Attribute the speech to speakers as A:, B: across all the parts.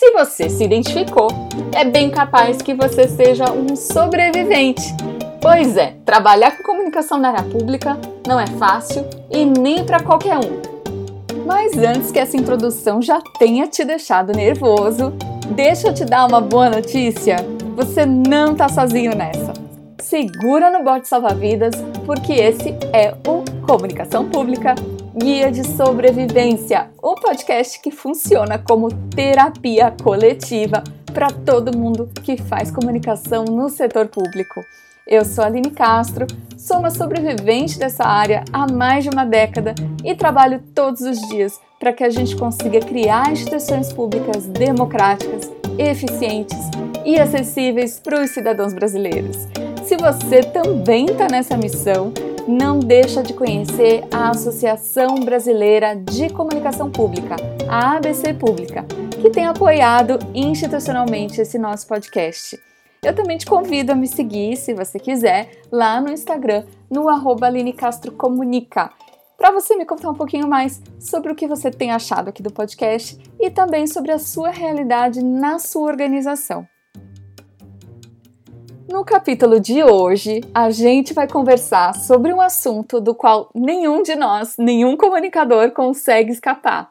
A: se você se identificou, é bem capaz que você seja um sobrevivente. Pois é, trabalhar com comunicação na área pública não é fácil e nem para qualquer um. Mas antes que essa introdução já tenha te deixado nervoso, deixa eu te dar uma boa notícia. Você não está sozinho nessa. Segura no bote salva-vidas, porque esse é o Comunicação Pública Guia de Sobrevivência, o podcast que funciona como terapia coletiva para todo mundo que faz comunicação no setor público. Eu sou Aline Castro, sou uma sobrevivente dessa área há mais de uma década e trabalho todos os dias para que a gente consiga criar instituições públicas democráticas, eficientes e acessíveis para os cidadãos brasileiros. Se você também está nessa missão, não deixa de conhecer a Associação Brasileira de Comunicação Pública, a ABC Pública, que tem apoiado institucionalmente esse nosso podcast. Eu também te convido a me seguir, se você quiser, lá no Instagram, no arroba Aline Castro Comunica, para você me contar um pouquinho mais sobre o que você tem achado aqui do podcast e também sobre a sua realidade na sua organização. No capítulo de hoje, a gente vai conversar sobre um assunto do qual nenhum de nós, nenhum comunicador consegue escapar.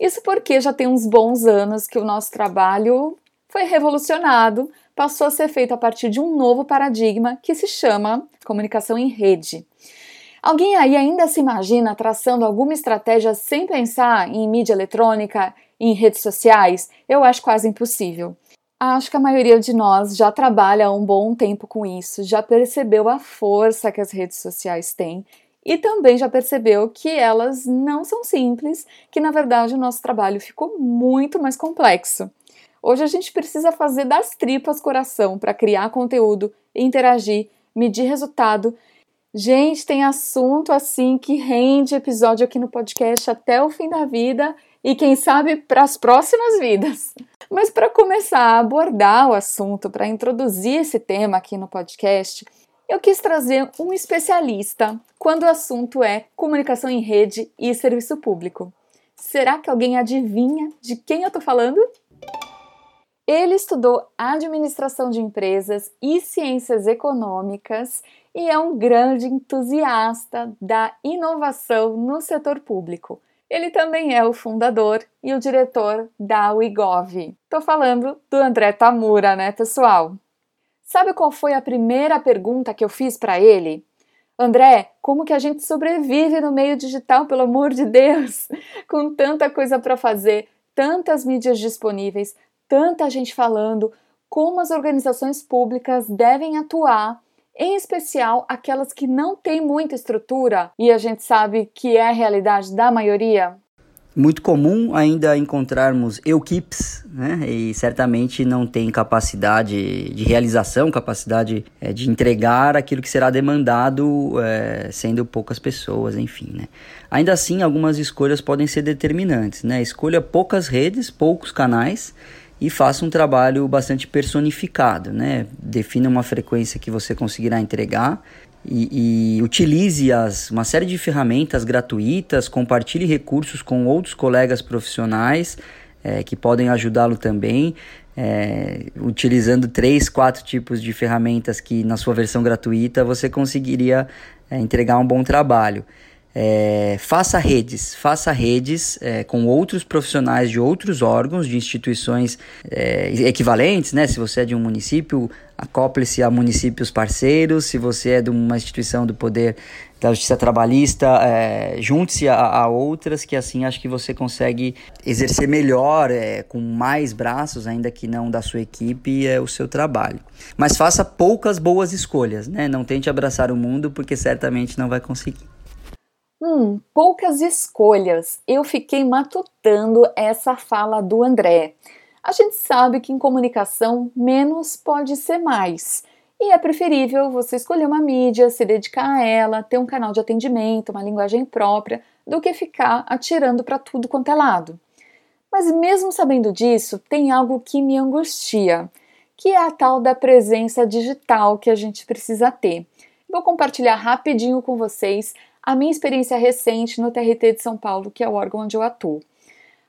A: Isso porque já tem uns bons anos que o nosso trabalho foi revolucionado, passou a ser feito a partir de um novo paradigma que se chama comunicação em rede. Alguém aí ainda se imagina traçando alguma estratégia sem pensar em mídia eletrônica, em redes sociais? Eu acho quase impossível. Acho que a maioria de nós já trabalha há um bom tempo com isso, já percebeu a força que as redes sociais têm e também já percebeu que elas não são simples, que na verdade o nosso trabalho ficou muito mais complexo. Hoje a gente precisa fazer das tripas coração para criar conteúdo, interagir, medir resultado. Gente, tem assunto assim que rende episódio aqui no podcast até o fim da vida e quem sabe para as próximas vidas. Mas para começar a abordar o assunto, para introduzir esse tema aqui no podcast, eu quis trazer um especialista quando o assunto é comunicação em rede e serviço público. Será que alguém adivinha de quem eu estou falando? Ele estudou administração de empresas e ciências econômicas e é um grande entusiasta da inovação no setor público. Ele também é o fundador e o diretor da WeGov. Tô falando do André Tamura, né, pessoal? Sabe qual foi a primeira pergunta que eu fiz para ele? André, como que a gente sobrevive no meio digital, pelo amor de Deus? Com tanta coisa para fazer, tantas mídias disponíveis, tanta gente falando, como as organizações públicas devem atuar em especial aquelas que não têm muita estrutura e a gente sabe que é a realidade da maioria?
B: Muito comum ainda encontrarmos equipes, né? E certamente não tem capacidade de realização, capacidade é, de entregar aquilo que será demandado, é, sendo poucas pessoas, enfim, né? Ainda assim, algumas escolhas podem ser determinantes, né? Escolha poucas redes, poucos canais e faça um trabalho bastante personificado, né? Defina uma frequência que você conseguirá entregar e, e, utilize as, uma série de ferramentas gratuitas, compartilhe recursos com outros colegas profissionais é, que podem ajudá-lo também, é, utilizando três, quatro tipos de ferramentas que na sua versão gratuita você conseguiria é, entregar um bom trabalho. É, faça redes, faça redes é, com outros profissionais de outros órgãos, de instituições é, equivalentes, né? Se você é de um município, acople-se a municípios parceiros. Se você é de uma instituição do poder da justiça trabalhista, é, junte-se a, a, outras, que assim acho que você consegue exercer melhor, é, com mais braços, ainda que não da sua equipe, é, o seu trabalho. Mas faça poucas boas escolhas, né? Não tente abraçar o mundo, porque certamente não vai conseguir.
A: Hum, poucas escolhas. Eu fiquei matutando essa fala do André. A gente sabe que em comunicação menos pode ser mais. E é preferível você escolher uma mídia, se dedicar a ela, ter um canal de atendimento, uma linguagem própria, do que ficar atirando para tudo quanto é lado. Mas mesmo sabendo disso, tem algo que me angustia, que é a tal da presença digital que a gente precisa ter. Vou compartilhar rapidinho com vocês a minha experiência recente no TRT de São Paulo, que é o órgão onde eu atuo.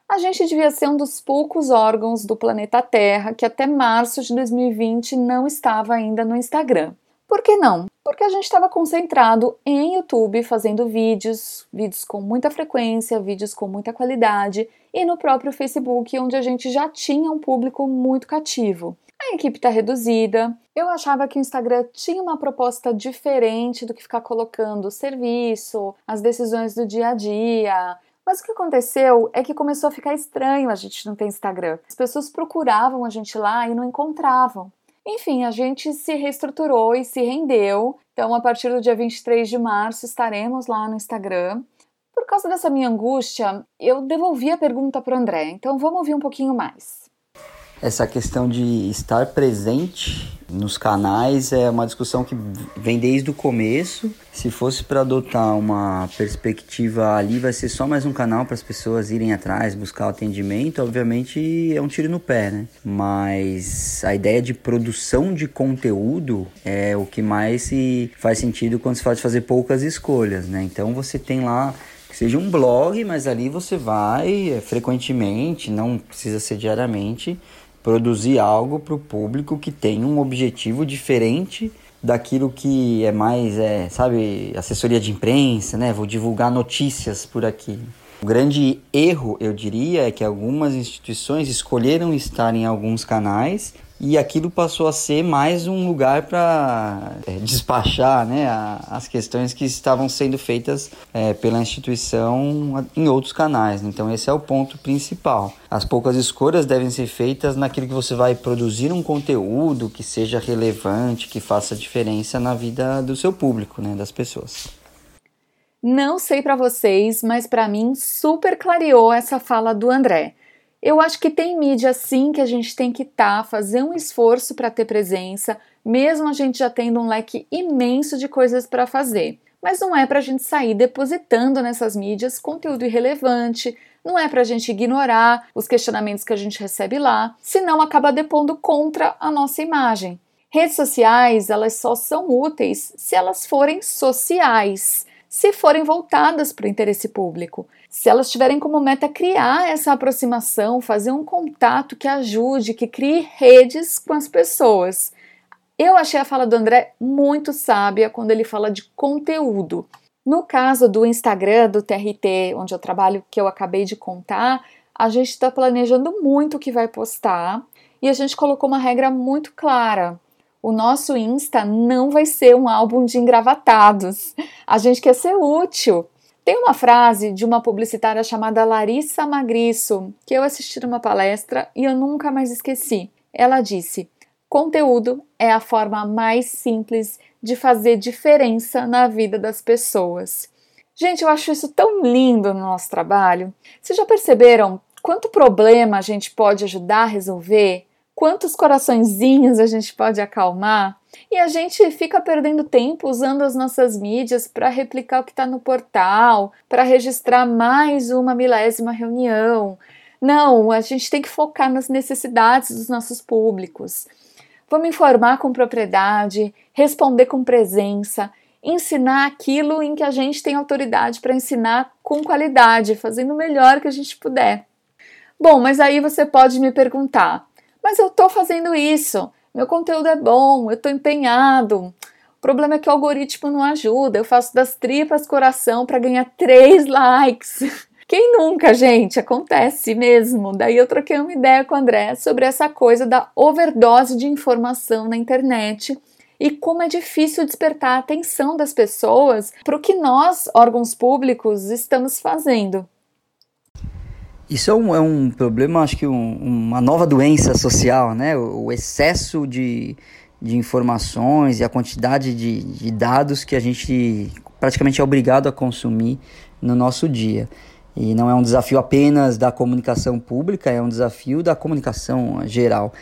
A: A gente devia ser um dos poucos órgãos do planeta Terra que até março de 2020 não estava ainda no Instagram. Por que não? Porque a gente estava concentrado em YouTube fazendo vídeos, vídeos com muita frequência, vídeos com muita qualidade, e no próprio Facebook, onde a gente já tinha um público muito cativo. A equipe está reduzida. Eu achava que o Instagram tinha uma proposta diferente do que ficar colocando o serviço, as decisões do dia a dia, mas o que aconteceu é que começou a ficar estranho a gente não ter Instagram. As pessoas procuravam a gente lá e não encontravam. Enfim, a gente se reestruturou e se rendeu. Então, a partir do dia 23 de março, estaremos lá no Instagram. Por causa dessa minha angústia, eu devolvi a pergunta para o André. Então, vamos ouvir um pouquinho mais.
B: Essa questão de estar presente nos canais é uma discussão que vem desde o começo. Se fosse para adotar uma perspectiva ali, vai ser só mais um canal para as pessoas irem atrás, buscar o atendimento. Obviamente é um tiro no pé, né? Mas a ideia de produção de conteúdo é o que mais se faz sentido quando se de fazer poucas escolhas, né? Então você tem lá seja um blog, mas ali você vai é, frequentemente, não precisa ser diariamente produzir algo para o público que tem um objetivo diferente daquilo que é mais, é, sabe, assessoria de imprensa, né? Vou divulgar notícias por aqui. O grande erro, eu diria, é que algumas instituições escolheram estar em alguns canais e aquilo passou a ser mais um lugar para é, despachar né, a, as questões que estavam sendo feitas é, pela instituição em outros canais. Então, esse é o ponto principal. As poucas escolhas devem ser feitas naquilo que você vai produzir um conteúdo que seja relevante, que faça diferença na vida do seu público, né, das pessoas.
A: Não sei para vocês, mas para mim super clareou essa fala do André. Eu acho que tem mídia sim que a gente tem que estar, tá, fazer um esforço para ter presença, mesmo a gente já tendo um leque imenso de coisas para fazer. Mas não é para a gente sair depositando nessas mídias conteúdo irrelevante, não é para a gente ignorar os questionamentos que a gente recebe lá, senão acaba depondo contra a nossa imagem. Redes sociais, elas só são úteis se elas forem sociais se forem voltadas para o interesse público. Se elas tiverem como meta criar essa aproximação, fazer um contato que ajude, que crie redes com as pessoas. Eu achei a fala do André muito sábia quando ele fala de conteúdo. No caso do Instagram, do TRT, onde eu trabalho, que eu acabei de contar, a gente está planejando muito o que vai postar e a gente colocou uma regra muito clara o nosso Insta não vai ser um álbum de engravatados. A gente quer ser útil. Tem uma frase de uma publicitária chamada Larissa Magriço, que eu assisti numa palestra e eu nunca mais esqueci. Ela disse: conteúdo é a forma mais simples de fazer diferença na vida das pessoas. Gente, eu acho isso tão lindo no nosso trabalho. Vocês já perceberam quanto problema a gente pode ajudar a resolver quantos coraçõezinhos a gente pode acalmar. E a gente fica perdendo tempo usando as nossas mídias para replicar o que está no portal, para registrar mais uma milésima reunião. Não, a gente tem que focar nas necessidades dos nossos públicos. Vamos informar com propriedade, responder com presença, ensinar aquilo em que a gente tem autoridade para ensinar com qualidade, fazendo o melhor que a gente puder. Bom, mas aí você pode me perguntar: mas eu estou fazendo isso, meu conteúdo é bom, eu estou empenhado. O problema é que o algoritmo não ajuda, eu faço das tripas coração para ganhar três likes. Quem nunca, gente? Acontece mesmo. Daí eu troquei uma ideia com o André sobre essa coisa da overdose de informação na internet e como é difícil despertar a atenção das pessoas para o que nós, órgãos públicos, estamos fazendo.
B: Isso é um, é um problema, acho que um, uma nova doença social, né? O, o excesso de, de informações e a quantidade de, de dados que a gente praticamente é obrigado a consumir no nosso dia. E não é um desafio apenas da comunicação pública, é um desafio da comunicação geral.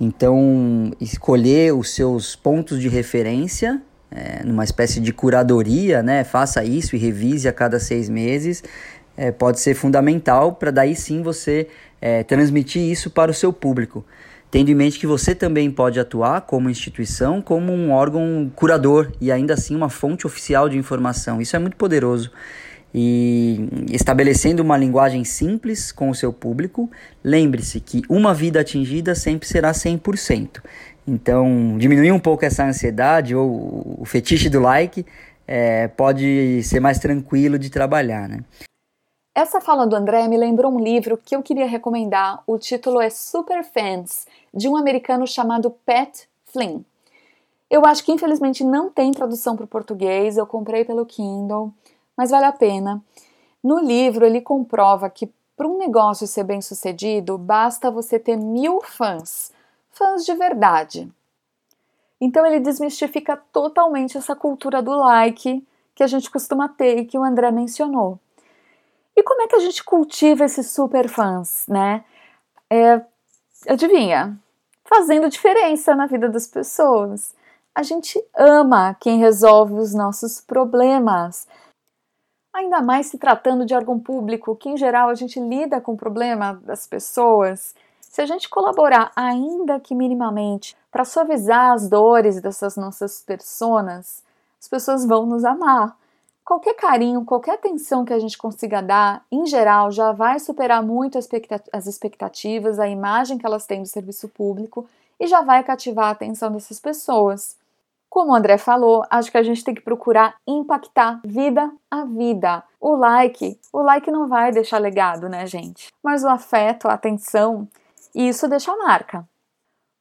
B: Então, escolher os seus pontos de referência, é, numa espécie de curadoria, né? Faça isso e revise a cada seis meses, é, pode ser fundamental para daí sim você é, transmitir isso para o seu público. Tendo em mente que você também pode atuar como instituição, como um órgão curador e ainda assim uma fonte oficial de informação. Isso é muito poderoso e estabelecendo uma linguagem simples com o seu público, lembre-se que uma vida atingida sempre será 100%. Então, diminuir um pouco essa ansiedade ou o fetiche do like é, pode ser mais tranquilo de trabalhar, né?
A: Essa fala do André me lembrou um livro que eu queria recomendar. O título é Super Fans, de um americano chamado Pat Flynn. Eu acho que infelizmente não tem tradução para o português, eu comprei pelo Kindle mas vale a pena. No livro, ele comprova que para um negócio ser bem sucedido, basta você ter mil fãs, fãs de verdade. Então, ele desmistifica totalmente essa cultura do like que a gente costuma ter e que o André mencionou. E como é que a gente cultiva esses super fãs, né? É, adivinha? Fazendo diferença na vida das pessoas. A gente ama quem resolve os nossos problemas ainda mais se tratando de órgão público, que em geral a gente lida com o problema das pessoas, se a gente colaborar, ainda que minimamente, para suavizar as dores dessas nossas personas, as pessoas vão nos amar. Qualquer carinho, qualquer atenção que a gente consiga dar, em geral, já vai superar muito as expectativas, a imagem que elas têm do serviço público e já vai cativar a atenção dessas pessoas. Como o André falou, acho que a gente tem que procurar impactar vida a vida. O like, o like não vai deixar legado, né, gente? Mas o afeto, a atenção, isso deixa marca.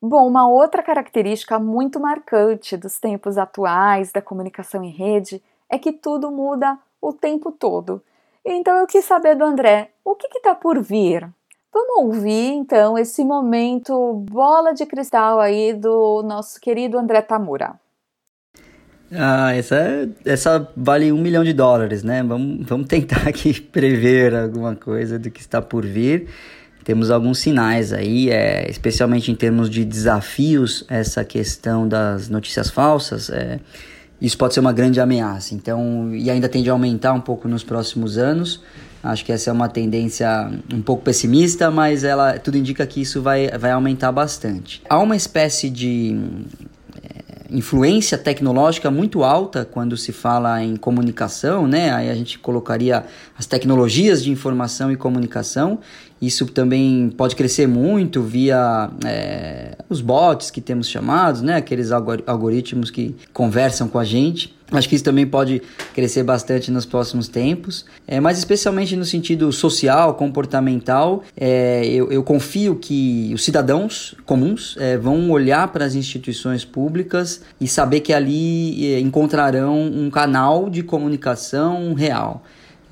A: Bom, uma outra característica muito marcante dos tempos atuais da comunicação em rede é que tudo muda o tempo todo. Então eu quis saber do André, o que está por vir? Vamos ouvir então esse momento bola de cristal aí do nosso querido André Tamura.
B: Ah, essa, essa vale um milhão de dólares, né? Vamos, vamos tentar aqui prever alguma coisa do que está por vir. Temos alguns sinais aí, é, especialmente em termos de desafios, essa questão das notícias falsas. É, isso pode ser uma grande ameaça. Então, e ainda tende a aumentar um pouco nos próximos anos. Acho que essa é uma tendência um pouco pessimista, mas ela tudo indica que isso vai, vai aumentar bastante. Há uma espécie de influência tecnológica muito alta quando se fala em comunicação, né? Aí a gente colocaria as tecnologias de informação e comunicação. Isso também pode crescer muito via é, os bots que temos chamados, né? Aqueles algoritmos que conversam com a gente. Acho que isso também pode crescer bastante nos próximos tempos, é, mas especialmente no sentido social, comportamental, é, eu, eu, confio que os cidadãos comuns é, vão olhar para as instituições públicas e saber que ali é, encontrarão um canal de comunicação real.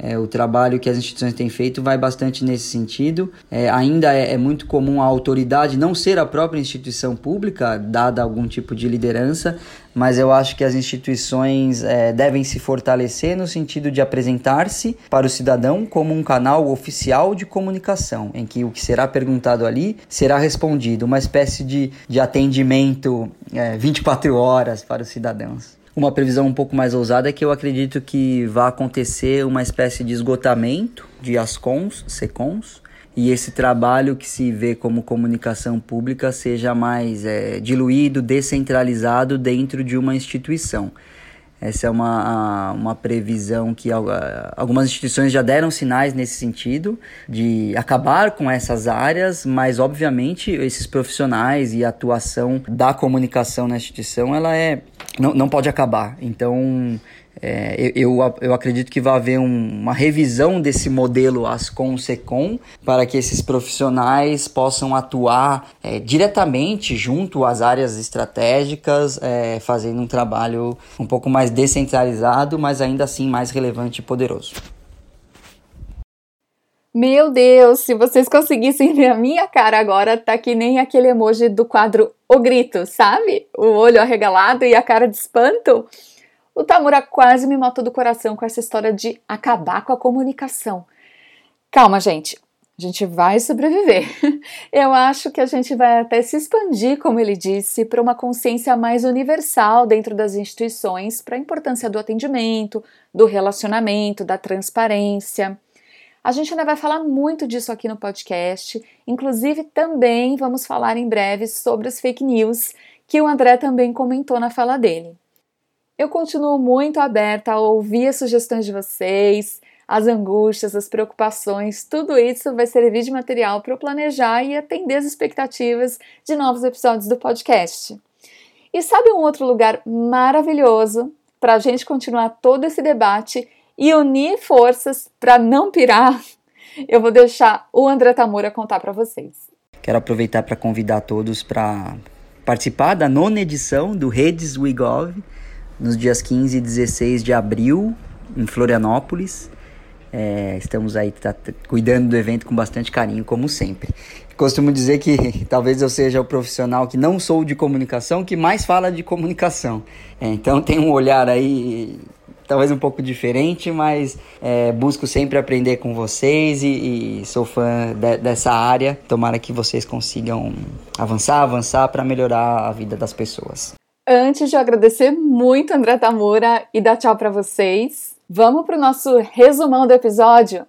B: É, o trabalho que as instituições têm feito vai bastante nesse sentido. É, ainda é, é, muito comum a autoridade não ser a própria instituição pública, dada algum tipo de liderança, mas eu acho que as instituições é, devem se fortalecer no sentido de apresentar-se para o cidadão como um canal oficial de comunicação, em que o que será perguntado ali será respondido, uma espécie de, de atendimento 24 é, horas para os cidadãos. Uma previsão um pouco mais ousada é que eu acredito que vai acontecer uma espécie de esgotamento de ASCONs, SECONs, e esse trabalho que se vê como comunicação pública seja mais é, diluído, descentralizado dentro de uma instituição. Essa é uma, uma previsão que algumas instituições já deram sinais nesse sentido, de acabar com essas áreas, mas obviamente esses profissionais e a atuação da comunicação na instituição, ela é não, não pode acabar. Então, é, eu, eu acredito que vai haver um, uma revisão desse modelo Ascom-Secom para que esses profissionais possam atuar é, diretamente junto às áreas estratégicas, é, fazendo um trabalho um pouco mais descentralizado, mas ainda assim mais relevante e poderoso.
A: Meu Deus, se vocês conseguissem ver a minha cara agora, tá que nem aquele emoji do quadro O Grito, sabe? O olho arregalado e a cara de espanto. O Tamura quase me matou do coração com essa história de acabar com a comunicação. Calma, gente. A gente vai sobreviver. Eu acho que a gente vai até se expandir, como ele disse, para uma consciência mais universal dentro das instituições, para a importância do atendimento, do relacionamento, da transparência. A gente ainda vai falar muito disso aqui no podcast, inclusive também vamos falar em breve sobre as fake news, que o André também comentou na fala dele. Eu continuo muito aberta a ouvir as sugestões de vocês, as angústias, as preocupações, tudo isso vai servir de material para eu planejar e atender as expectativas de novos episódios do podcast. E sabe um outro lugar maravilhoso para a gente continuar todo esse debate e unir forças para não pirar? Eu vou deixar o André Tamura contar para vocês.
B: Quero aproveitar para convidar todos para participar da nona edição do Redes WeGov, nos dias 15 e 16 de abril, em Florianópolis. É, estamos aí tá, cuidando do evento com bastante carinho, como sempre. Costumo dizer que talvez eu seja o profissional que não sou de comunicação, que mais fala de comunicação. É, então tem um olhar aí talvez um pouco diferente, mas é, busco sempre aprender com vocês e, e sou fã de, dessa área. Tomara que vocês consigam avançar, avançar para melhorar a vida das pessoas.
A: Antes de agradecer muito André Tamura e dar tchau para vocês, Vamos para o nosso resumão do episódio?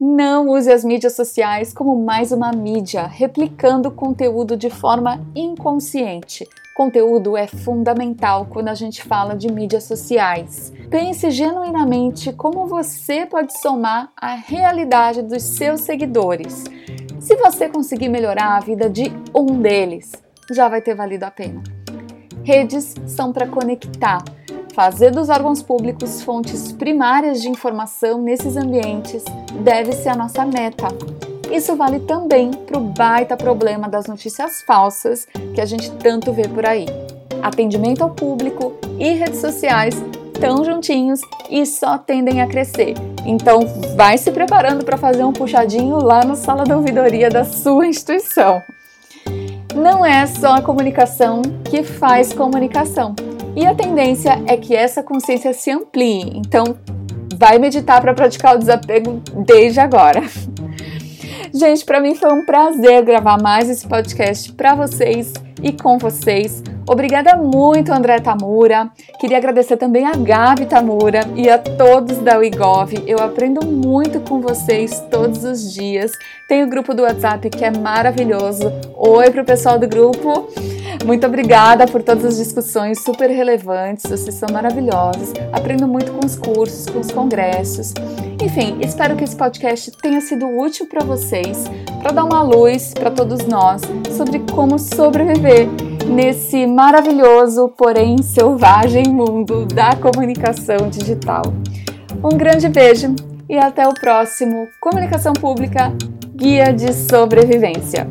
A: Não use as mídias sociais como mais uma mídia, replicando conteúdo de forma inconsciente. Conteúdo é fundamental quando a gente fala de mídias sociais. Pense genuinamente como você pode somar a realidade dos seus seguidores. Se você conseguir melhorar a vida de um deles, já vai ter valido a pena. Redes são para conectar Fazer dos órgãos públicos fontes primárias de informação nesses ambientes deve ser a nossa meta. Isso vale também para o baita problema das notícias falsas que a gente tanto vê por aí. Atendimento ao público e redes sociais tão juntinhos e só tendem a crescer. Então, vai se preparando para fazer um puxadinho lá na sala da ouvidoria da sua instituição. Não é só a comunicação que faz comunicação. E a tendência é que essa consciência se amplie. Então, vai meditar para praticar o desapego desde agora. Gente, para mim foi um prazer gravar mais esse podcast para vocês e com vocês. Obrigada muito, André Tamura. Queria agradecer também a Gabi Tamura e a todos da WeGov. Eu aprendo muito com vocês todos os dias. Tem o grupo do WhatsApp que é maravilhoso. Oi para o pessoal do grupo. Muito obrigada por todas as discussões super relevantes. Vocês são maravilhosos. Aprendo muito com os cursos, com os congressos. Enfim, espero que esse podcast tenha sido útil para vocês, para dar uma luz para todos nós sobre como sobreviver nesse maravilhoso, porém selvagem mundo da comunicação digital. Um grande beijo e até o próximo Comunicação Pública Guia de Sobrevivência.